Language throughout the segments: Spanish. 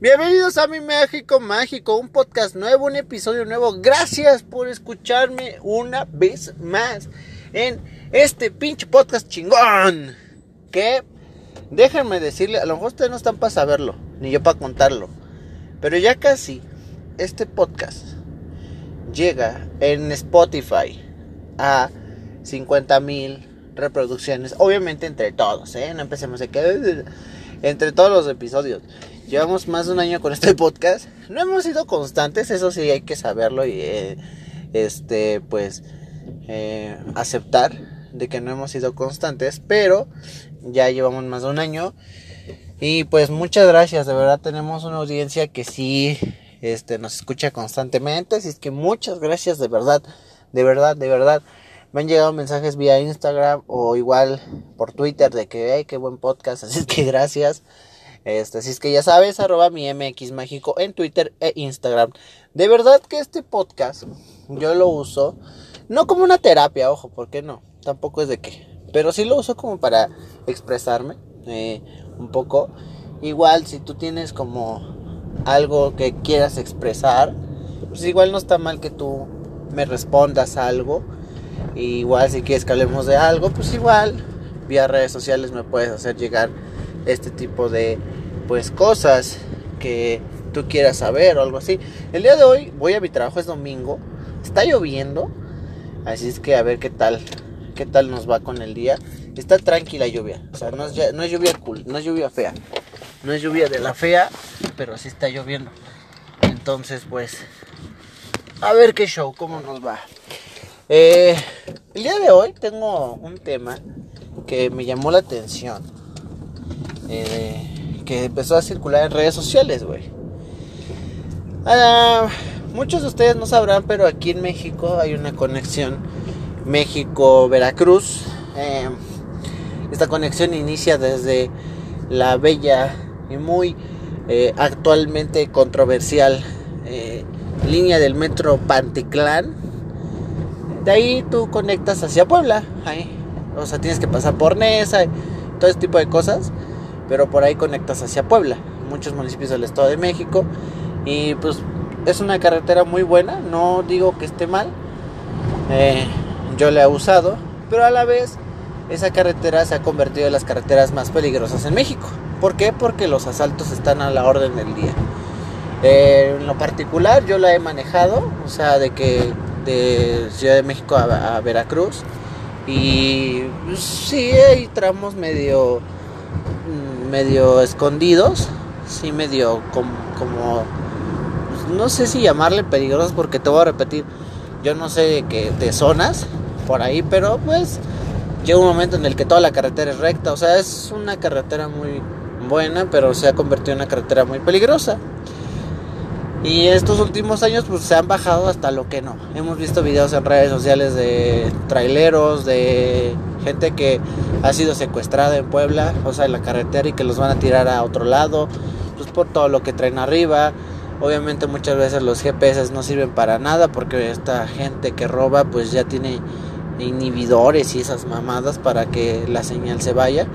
Bienvenidos a mi México Mágico, un podcast nuevo, un episodio nuevo. Gracias por escucharme una vez más en este pinche podcast chingón. Que déjenme decirle, a lo mejor ustedes no están para saberlo, ni yo para contarlo. Pero ya casi este podcast llega en Spotify a 50 mil reproducciones. Obviamente entre todos, ¿eh? No empecemos a que... Entre todos los episodios. Llevamos más de un año con este podcast. No hemos sido constantes, eso sí hay que saberlo y eh, este, pues, eh, aceptar de que no hemos sido constantes, pero ya llevamos más de un año. Y pues muchas gracias, de verdad tenemos una audiencia que sí este, nos escucha constantemente. Así es que muchas gracias, de verdad, de verdad, de verdad. Me han llegado mensajes vía Instagram o igual por Twitter de que, hey, qué buen podcast. Así es que gracias. Este, así es que ya sabes, arroba mi MX Mágico en Twitter e Instagram. De verdad que este podcast yo lo uso, no como una terapia, ojo, ¿por qué no? Tampoco es de qué. Pero sí lo uso como para expresarme eh, un poco. Igual si tú tienes como algo que quieras expresar, pues igual no está mal que tú me respondas algo. igual si quieres que hablemos de algo, pues igual vía redes sociales me puedes hacer llegar este tipo de pues cosas que tú quieras saber o algo así. El día de hoy voy a mi trabajo, es domingo, está lloviendo, así es que a ver qué tal, qué tal nos va con el día. Está tranquila lluvia, o sea, no es, no es lluvia cool, no es lluvia fea. No es lluvia de la fea, pero sí está lloviendo. Entonces, pues, a ver qué show, cómo nos va. Eh, el día de hoy tengo un tema que me llamó la atención. Eh, que empezó a circular en redes sociales, güey. Ah, muchos de ustedes no sabrán, pero aquí en México hay una conexión México-Veracruz. Eh, esta conexión inicia desde la bella y muy eh, actualmente controversial línea del metro Panticlán. De ahí tú conectas hacia Puebla. Ahí. O sea, tienes que pasar por Nesa, todo ese tipo de cosas. Pero por ahí conectas hacia Puebla. Muchos municipios del Estado de México. Y pues es una carretera muy buena. No digo que esté mal. Eh, yo la he usado. Pero a la vez esa carretera se ha convertido en las carreteras más peligrosas en México. ¿Por qué? Porque los asaltos están a la orden del día. Eh, en lo particular yo la he manejado, o sea, de que de Ciudad de México a, Veracruz. Y pues, sí, hay tramos medio, medio escondidos, sí, medio como, pues, no sé si llamarle peligrosos porque te voy a repetir, yo no sé que, de zonas por ahí, pero pues llega un momento en el que toda la carretera es recta, o sea, es una carretera muy buena, pero se ha convertido en una carretera muy peligrosa. Y estos últimos años pues se han bajado hasta lo que no. Hemos visto videos en redes sociales de traileros, de gente que ha sido secuestrada en Puebla, o sea, en la carretera y que los van a tirar a otro lado, pues por todo lo que traen arriba. Obviamente muchas veces los GPS no sirven para nada porque esta gente que roba pues ya tiene inhibidores y esas mamadas para que la señal se vaya.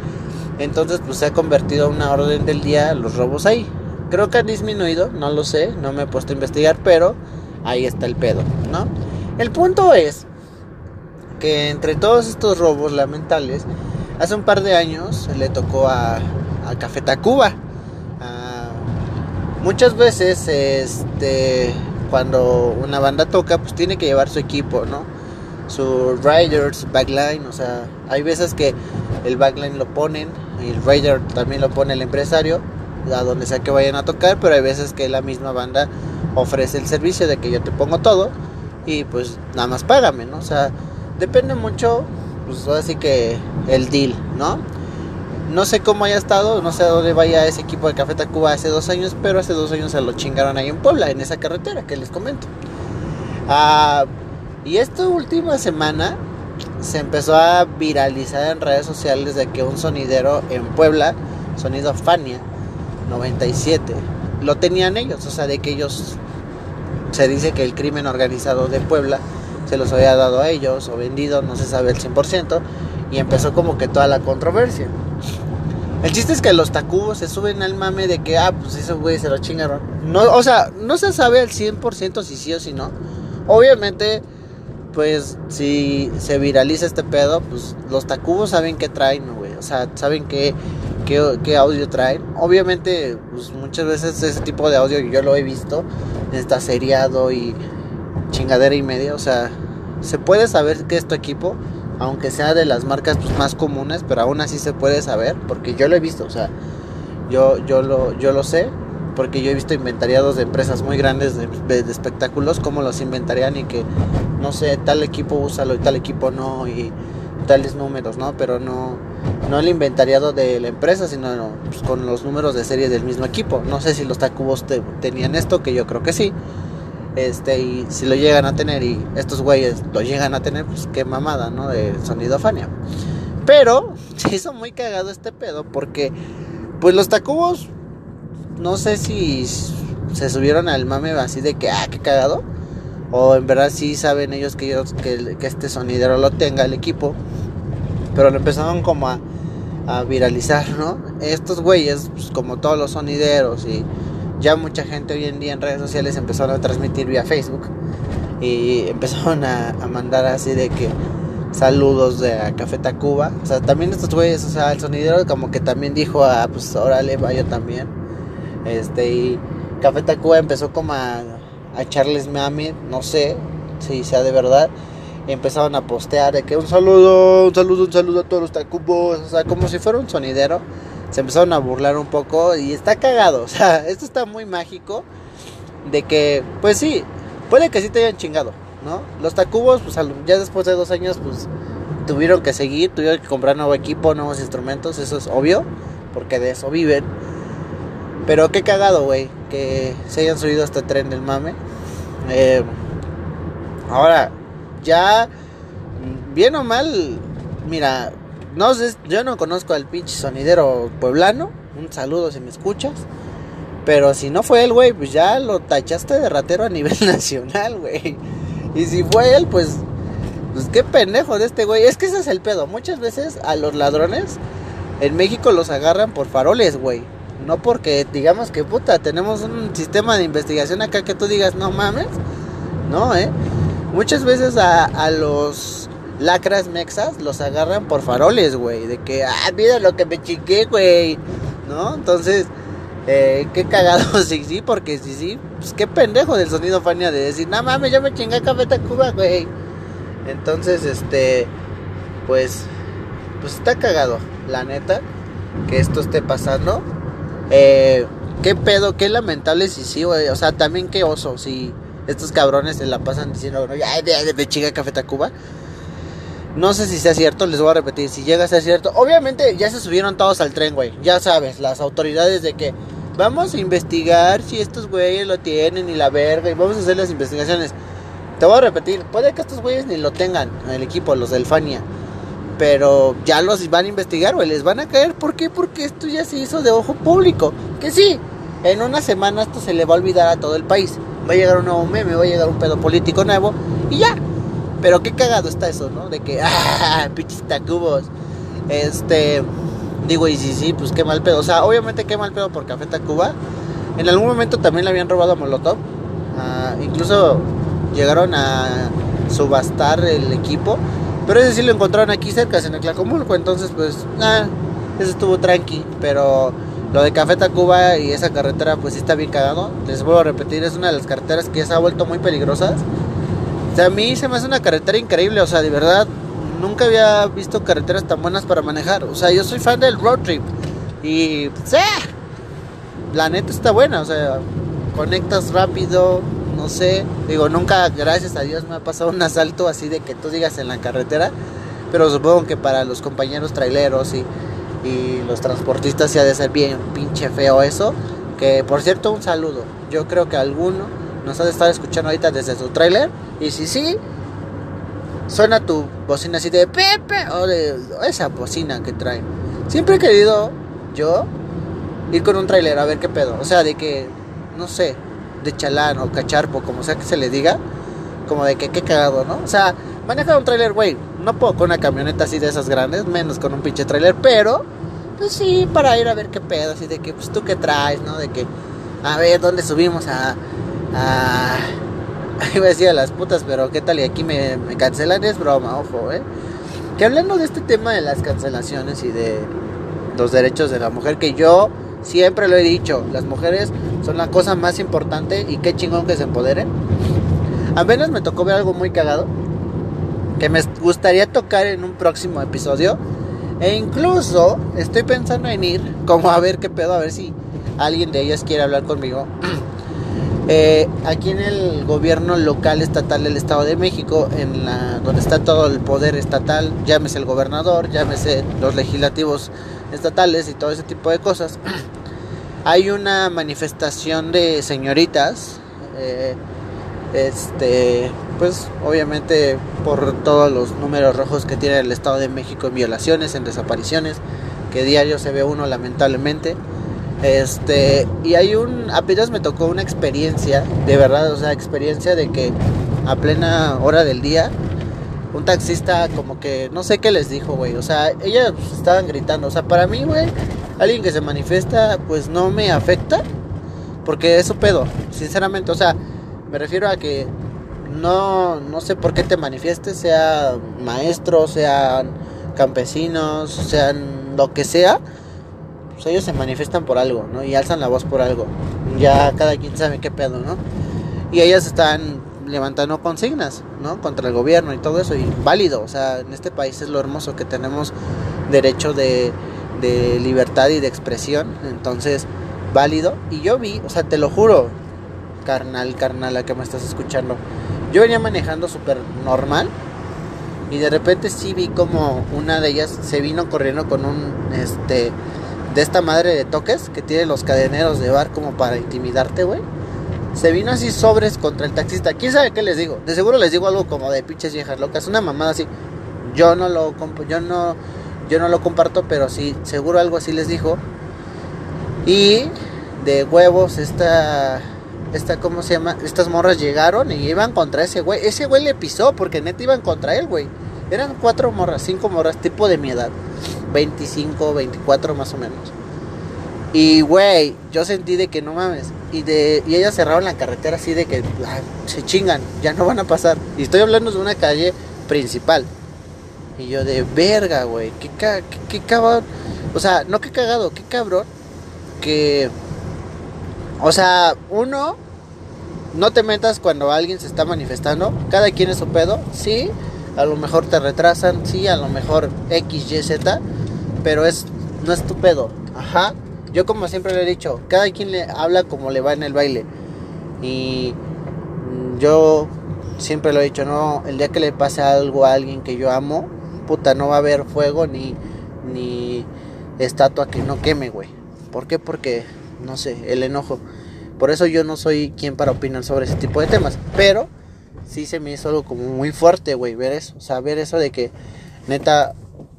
Entonces pues se ha convertido en una orden del día los robos ahí. Creo que han disminuido, no lo sé, no me he puesto a investigar, pero ahí está el pedo, ¿no? El punto es que entre todos estos robos lamentables, hace un par de años le tocó a, a Café Tacuba. Ah, muchas veces, este, cuando una banda toca, pues tiene que llevar su equipo, ¿no? Su riders, backline, o sea, hay veces que el backline lo ponen el rider también lo pone el empresario a donde sea que vayan a tocar, pero hay veces que la misma banda ofrece el servicio de que yo te pongo todo y pues nada más págame, ¿no? O sea, depende mucho, pues así que el deal, ¿no? No sé cómo haya estado, no sé dónde vaya ese equipo de Café Tacuba hace dos años, pero hace dos años se lo chingaron ahí en Puebla, en esa carretera que les comento. Ah, y esta última semana se empezó a viralizar en redes sociales de que un sonidero en Puebla, sonido Fania 97, lo tenían ellos, o sea, de que ellos se dice que el crimen organizado de Puebla se los había dado a ellos o vendido, no se sabe el 100%, y empezó como que toda la controversia. El chiste es que los tacubos se suben al mame de que, ah, pues esos güeyes se lo chingaron. No, o sea, no se sabe al 100% si sí o si no. Obviamente, pues si se viraliza este pedo, pues los tacubos saben qué traen, güey. O sea, saben qué, qué, audio traen. Obviamente, pues muchas veces ese tipo de audio yo lo he visto. Está seriado y chingadera y media. O sea, se puede saber que es tu equipo aunque sea de las marcas pues, más comunes, pero aún así se puede saber, porque yo lo he visto, o sea, yo, yo, lo, yo lo sé, porque yo he visto inventariados de empresas muy grandes de, espectáculos, cómo los inventarían y que, no sé, tal equipo úsalo y tal equipo no, y tales números, ¿no? Pero no, no el inventariado de la empresa, sino pues, con los números de serie del mismo equipo. No sé si los Tacubos tenían esto, que yo creo que sí. Este, y si lo llegan a tener y estos güeyes lo llegan a tener, pues qué mamada, ¿no? De sonido Fania. Pero se hizo muy cagado este pedo porque, pues los Tacubos, no sé si se subieron al mame así de que, ah, qué cagado. O en verdad sí saben ellos que, ellos, que, este sonidero lo tenga el equipo. Pero lo empezaron como a, a viralizar, ¿no? Estos güeyes, pues, como todos los sonideros y ya mucha gente hoy en día en redes sociales empezaron a transmitir vía Facebook y empezaron a, mandar así de que saludos de Café Tacuba. O sea, también estos güeyes, o sea, el sonidero como que también dijo, ah, pues órale, vaya también. Este, y Café Tacuba empezó como a, a echarles mami, no sé si sea de verdad. Empezaron a postear de que un saludo, un saludo, un saludo a todos los Tacubos. O sea, como si fuera un sonidero se empezaron a burlar un poco y está cagado. O sea, esto está muy mágico de que, pues sí, puede que sí te hayan chingado, ¿no? Los Tacubos, pues ya después de dos años, pues tuvieron que seguir, tuvieron que comprar nuevo equipo, nuevos instrumentos, eso es obvio, porque de eso viven. Pero qué cagado, güey, que se hayan subido a este tren del mame. Eh, ahora, ya, bien o mal, mira, no sé, yo no conozco al pinche sonidero pueblano. Un saludo si me escuchas. Pero si no fue él, güey, pues ya lo tachaste de ratero a nivel nacional, güey. Y si fue él, pues. Pues qué pendejo de este güey. Es que ese es el pedo. Muchas veces a los ladrones en México los agarran por faroles, güey. No porque digamos que puta, tenemos un sistema de investigación acá que tú digas, no mames. No, eh. Muchas veces a, a los lacras mexas los agarran por faroles, güey. De que, ah, mira lo que me chiqué, güey. ¿No? Entonces, eh, qué cagado, sí, sí, porque sí, sí. Pues qué pendejo del sonido Fania de decir, no mames, yo me chingué Café Tacuba, güey. Entonces, este, pues, pues está cagado, la neta, que esto esté pasando. Eh, qué pedo, qué lamentable si sí, güey. O sea, también qué oso, si estos cabrones se la pasan diciendo, ay, me chinga Café Tacuba. No sé si sea cierto, les voy a repetir, si llega a ser cierto. Obviamente ya se subieron todos al tren, güey. Ya sabes, las autoridades de que vamos a investigar si estos güeyes lo tienen y la verga y vamos a hacer las investigaciones. Te voy a repetir, puede que estos güeyes ni lo tengan en el equipo, los del Fania. Pero ya los van a investigar, güey, les van a caer. ¿Por qué? Porque esto ya se hizo de ojo público. Que sí, en una semana esto se le va a olvidar a todo el país. Va a llegar un nuevo meme, va a llegar un pedo político nuevo y ya, pero qué cagado está eso, ¿no? De que, ah, pinches tacubos. Este, digo, y sí, sí, pues qué mal pedo. O sea, obviamente qué mal pedo por Café Tacuba. En algún momento también le habían robado a Molotov. Ah, incluso llegaron a subastar el equipo. Pero ese sí lo encontraron aquí cerca, en el Tlacomulco. Entonces, pues, nada, eso estuvo tranqui. Pero lo de Café Tacuba y esa carretera, pues sí está bien cagado. Les vuelvo a repetir, es una de las carreteras que ya se ha vuelto muy peligrosas a mí se me hace una carretera increíble, o sea, de verdad, nunca había visto carreteras tan buenas para manejar. O sea, yo soy fan del road trip. Y, pues, eh, la neta está buena, o sea, conectas rápido, no sé. Digo, nunca, gracias a Dios, me ha pasado un asalto así de que tú digas en la carretera. Pero supongo que para los compañeros traileros y, y los transportistas se ha de ser bien pinche feo eso. Que por cierto, un saludo. Yo creo que alguno nos ha de estar escuchando ahorita desde su trailer y si sí, suena tu bocina así de Pepe o de esa bocina que traen. Siempre he querido yo ir con un trailer a ver qué pedo. O sea, de que, no sé, de chalán o cacharpo, como sea que se le diga. Como de que qué cagado, ¿no? O sea, manejar un trailer, güey. No puedo con una camioneta así de esas grandes, menos con un pinche trailer, pero Pues sí, para ir a ver qué pedo, así de que, pues tú qué traes, ¿no? De que, a ver, ¿dónde subimos a... a... Iba a decir a las putas, pero qué tal y aquí me, me cancelan, es broma, ojo, ¿eh? Que hablando de este tema de las cancelaciones y de los derechos de la mujer, que yo siempre lo he dicho, las mujeres son la cosa más importante y qué chingón que se empoderen. Apenas me tocó ver algo muy cagado que me gustaría tocar en un próximo episodio. E incluso estoy pensando en ir, como a ver qué pedo, a ver si alguien de ellas quiere hablar conmigo. Eh, aquí en el gobierno local estatal del Estado de México, en la, donde está todo el poder estatal, llámese el gobernador, llámese los legislativos estatales y todo ese tipo de cosas, hay una manifestación de señoritas. Eh, este, pues obviamente por todos los números rojos que tiene el Estado de México en violaciones, en desapariciones, que diario se ve uno lamentablemente. Este, y hay un, apenas me tocó una experiencia, de verdad, o sea, experiencia de que a plena hora del día, un taxista como que, no sé qué les dijo, güey, o sea, ellas estaban gritando, o sea, para mí, güey, alguien que se manifiesta, pues no me afecta, porque es su pedo, sinceramente, o sea, me refiero a que no, no sé por qué te manifiestes, sea maestros, sean campesinos, sean lo que sea, pues ellos se manifiestan por algo, ¿no? Y alzan la voz por algo. Ya cada quien sabe qué pedo, ¿no? Y ellas están levantando consignas, ¿no? Contra el gobierno y todo eso, y válido, o sea, en este país es lo hermoso que tenemos derecho de, libertad y de expresión, entonces, válido. Y yo vi, o sea, te lo juro, carnal, carnal, a que me estás escuchando. Yo venía manejando súper normal y de repente sí vi como una de ellas se vino corriendo con un, este, de esta madre de toques que tiene los cadeneros de bar como para intimidarte, güey. Se vino así sobres contra el taxista. ¿Quién sabe qué les digo? De seguro les digo algo como de pinches viejas locas. Una mamada así. Yo no lo yo no yo no lo comparto, pero sí seguro algo así les dijo. Y de huevos esta esta, ¿cómo se llama? Estas morras llegaron y iban contra ese güey. Ese güey le pisó porque neta iban contra él, güey. Eran cuatro morras, cinco morras, tipo de mi edad. 25, 24 más o menos. Y, güey, yo sentí de que no mames. Y, de, y ellas cerraron la carretera así de que se chingan, ya no van a pasar. Y estoy hablando de una calle principal. Y yo de verga, güey. Qué, qué, qué cabrón. O sea, no qué cagado, qué cabrón. Que o sea, uno, no te metas cuando alguien se está manifestando. Cada quien es su pedo. Sí, a lo mejor te retrasan. Sí, a lo mejor X, Y, Z. Pero es, no es tu pedo. Ajá. Yo como siempre le he dicho, cada quien le habla como le va en el baile. Y yo siempre lo he dicho, no, el día que le pase algo a alguien que yo amo, puta, no va a haber fuego ni, ni estatua que no queme, güey. ¿Por qué? Porque no sé, el enojo. Por eso yo no soy quien para opinar sobre ese tipo de temas. Pero sí se me hizo algo como muy fuerte, güey, ver eso. O sea, ver eso de que neta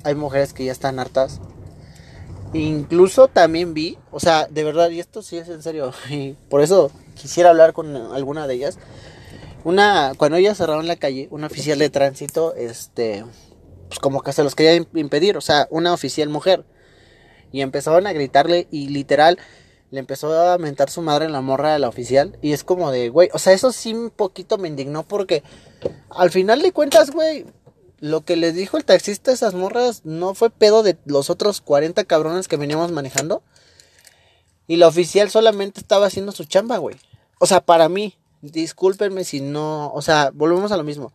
hay mujeres que ya están hartas. Incluso también vi, o sea, de verdad, y esto sí es en serio, y por eso quisiera hablar con alguna de ellas. Una, cuando ellas cerraron la calle, un oficial de tránsito, este, pues como que se los quería impedir, o sea, una oficial mujer. Y empezaban a gritarle y literal, le empezó a mentar su madre en la morra de la oficial. Y es como de, güey, o sea, eso sí un poquito me indignó porque al final de cuentas, güey, lo que les dijo el taxista a esas morras no fue pedo de los otros 40 cabrones que veníamos manejando. Y la oficial solamente estaba haciendo su chamba, güey. O sea, para mí, discúlpenme si no, o sea, volvemos a lo mismo.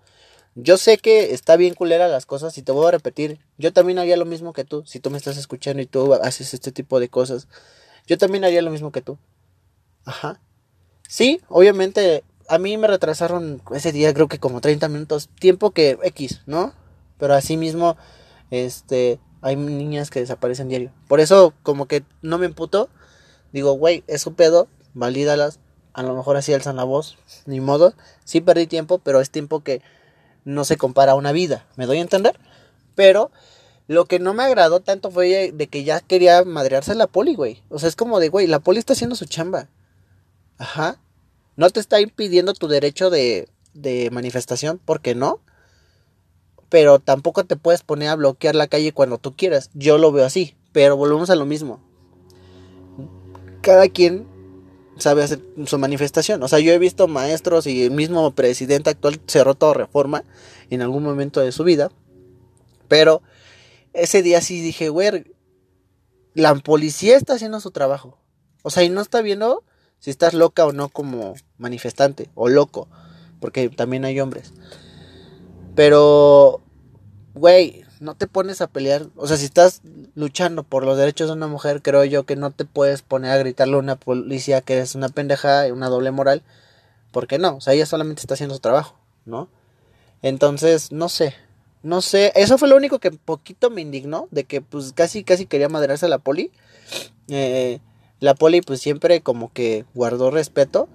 Yo sé que está bien culera las cosas y te voy a repetir, yo también haría lo mismo que tú, si tú me estás escuchando y tú haces este tipo de cosas. Yo también haría lo mismo que tú. Ajá. Sí, obviamente a mí me retrasaron ese día creo que como 30 minutos, tiempo que X, ¿no? Pero así mismo, este, hay niñas que desaparecen diario. Por eso como que no me emputo, digo, güey, es su pedo, valídalas, a lo mejor así alzan la voz, ni modo. Sí perdí tiempo, pero es tiempo que no se compara a una vida, ¿me doy a entender? Pero lo que no me agradó tanto fue de que ya quería madrearse la poli, güey. O sea, es como de, güey, la poli está haciendo su chamba. Ajá. No te está impidiendo tu derecho de, de manifestación, porque no. Pero tampoco te puedes poner a bloquear la calle cuando tú quieras. Yo lo veo así. Pero volvemos a lo mismo. Cada quien sabe hacer su manifestación. O sea, yo he visto maestros y el mismo presidente actual cerró toda reforma en algún momento de su vida. Pero ese día sí dije, güey, la policía está haciendo su trabajo. O sea, y no está viendo si estás loca o no como manifestante o loco. Porque también hay hombres. Pero, güey, no te pones a pelear. O sea, si estás luchando por los derechos de una mujer, creo yo que no te puedes poner a gritarle a una policía que es una pendeja, una doble moral. ¿Por qué no? O sea, ella solamente está haciendo su trabajo, ¿no? Entonces, no sé. No sé. Eso fue lo único que poquito me indignó. De que pues casi, casi quería madrarse a la poli. Eh, la poli pues siempre como que guardó respeto.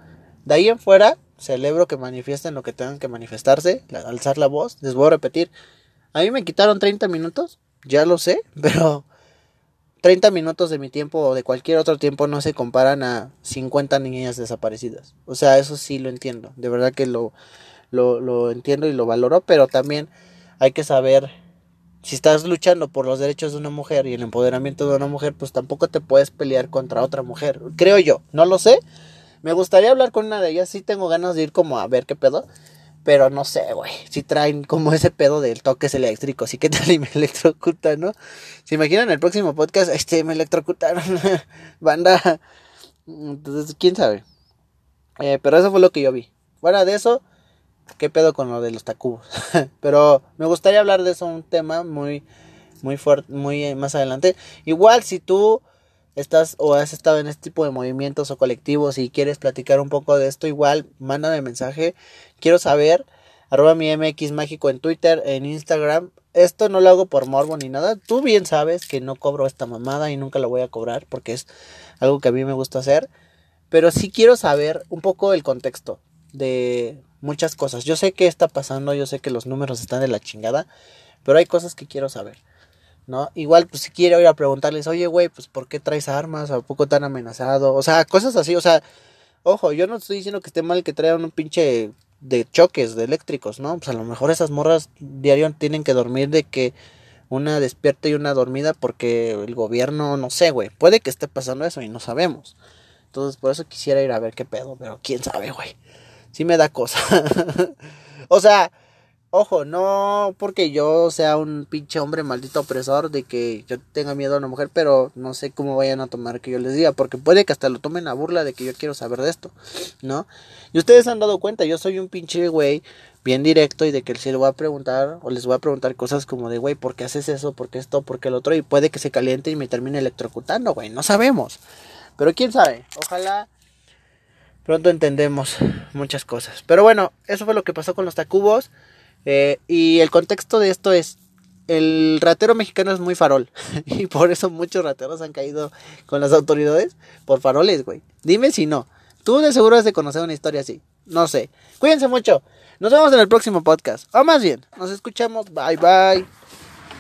De ahí en fuera, celebro que manifiesten lo que tengan que manifestarse, alzar la voz. Les voy a repetir, a mí me quitaron 30 minutos, ya lo sé, pero 30 minutos de mi tiempo o de cualquier otro tiempo no se comparan a 50 niñas desaparecidas. O sea, eso sí lo entiendo, de verdad que lo, lo, lo entiendo y lo valoro, pero también hay que saber si estás luchando por los derechos de una mujer y el empoderamiento de una mujer, pues tampoco te puedes pelear contra otra mujer. Creo yo, no lo sé. Me gustaría hablar con una de ellas, sí tengo ganas de ir como a ver qué pedo. Pero no sé, güey. Si traen como ese pedo del toques eléctricos. Y qué tal y me electrocutan, ¿no? ¿Se imaginan el próximo podcast? Este, me electrocutaron. Banda. Entonces, quién sabe. Eh, pero eso fue lo que yo vi. Fuera de eso, qué pedo con lo de los tacubos. pero me gustaría hablar de eso, un tema muy, muy fuerte, muy eh, más adelante. Igual, si tú estás o has estado en este tipo de movimientos o colectivos y quieres platicar un poco de esto, igual mándame mensaje. Quiero saber. Arroba mi MX mágico en Twitter, en Instagram. Esto no lo hago por morbo ni nada. Tú bien sabes que no cobro esta mamada y nunca la voy a cobrar porque es algo que a mí me gusta hacer. Pero sí quiero saber un poco el contexto de muchas cosas. Yo sé qué está pasando, yo sé que los números están de la chingada, pero hay cosas que quiero saber. ¿no? Igual, pues si quiero ir a preguntarles, oye, güey, pues ¿por qué traes armas? ¿A poco tan amenazado? O sea, cosas así, o sea, ojo, yo no estoy diciendo que esté mal que traigan un pinche de choques, de eléctricos, ¿no? Pues a lo mejor esas morras diario tienen que dormir de que una despierta y una dormida porque el gobierno, no sé, güey, puede que esté pasando eso y no sabemos. Entonces, por eso quisiera ir a ver qué pedo, pero quién sabe, güey. Sí me da cosa. o sea, Ojo, no porque yo sea un pinche hombre maldito opresor de que yo tenga miedo a una mujer, pero no sé cómo vayan a tomar que yo les diga, porque puede que hasta lo tomen a burla de que yo quiero saber de esto, ¿no? Y ustedes han dado cuenta, yo soy un pinche güey bien directo y de que si le voy a preguntar o les voy a preguntar cosas como de, güey, ¿por qué haces eso? ¿Por qué esto? ¿Por qué el otro? Y puede que se caliente y me termine electrocutando, güey, no sabemos. Pero quién sabe, ojalá pronto entendemos muchas cosas. Pero bueno, eso fue lo que pasó con los tacubos. Eh, y el contexto de esto es, el ratero mexicano es muy farol. y por eso muchos rateros han caído con las autoridades por faroles, güey. Dime si no. Tú de seguro has de conocer una historia así. No sé. Cuídense mucho. Nos vemos en el próximo podcast. O más bien, nos escuchamos. Bye bye.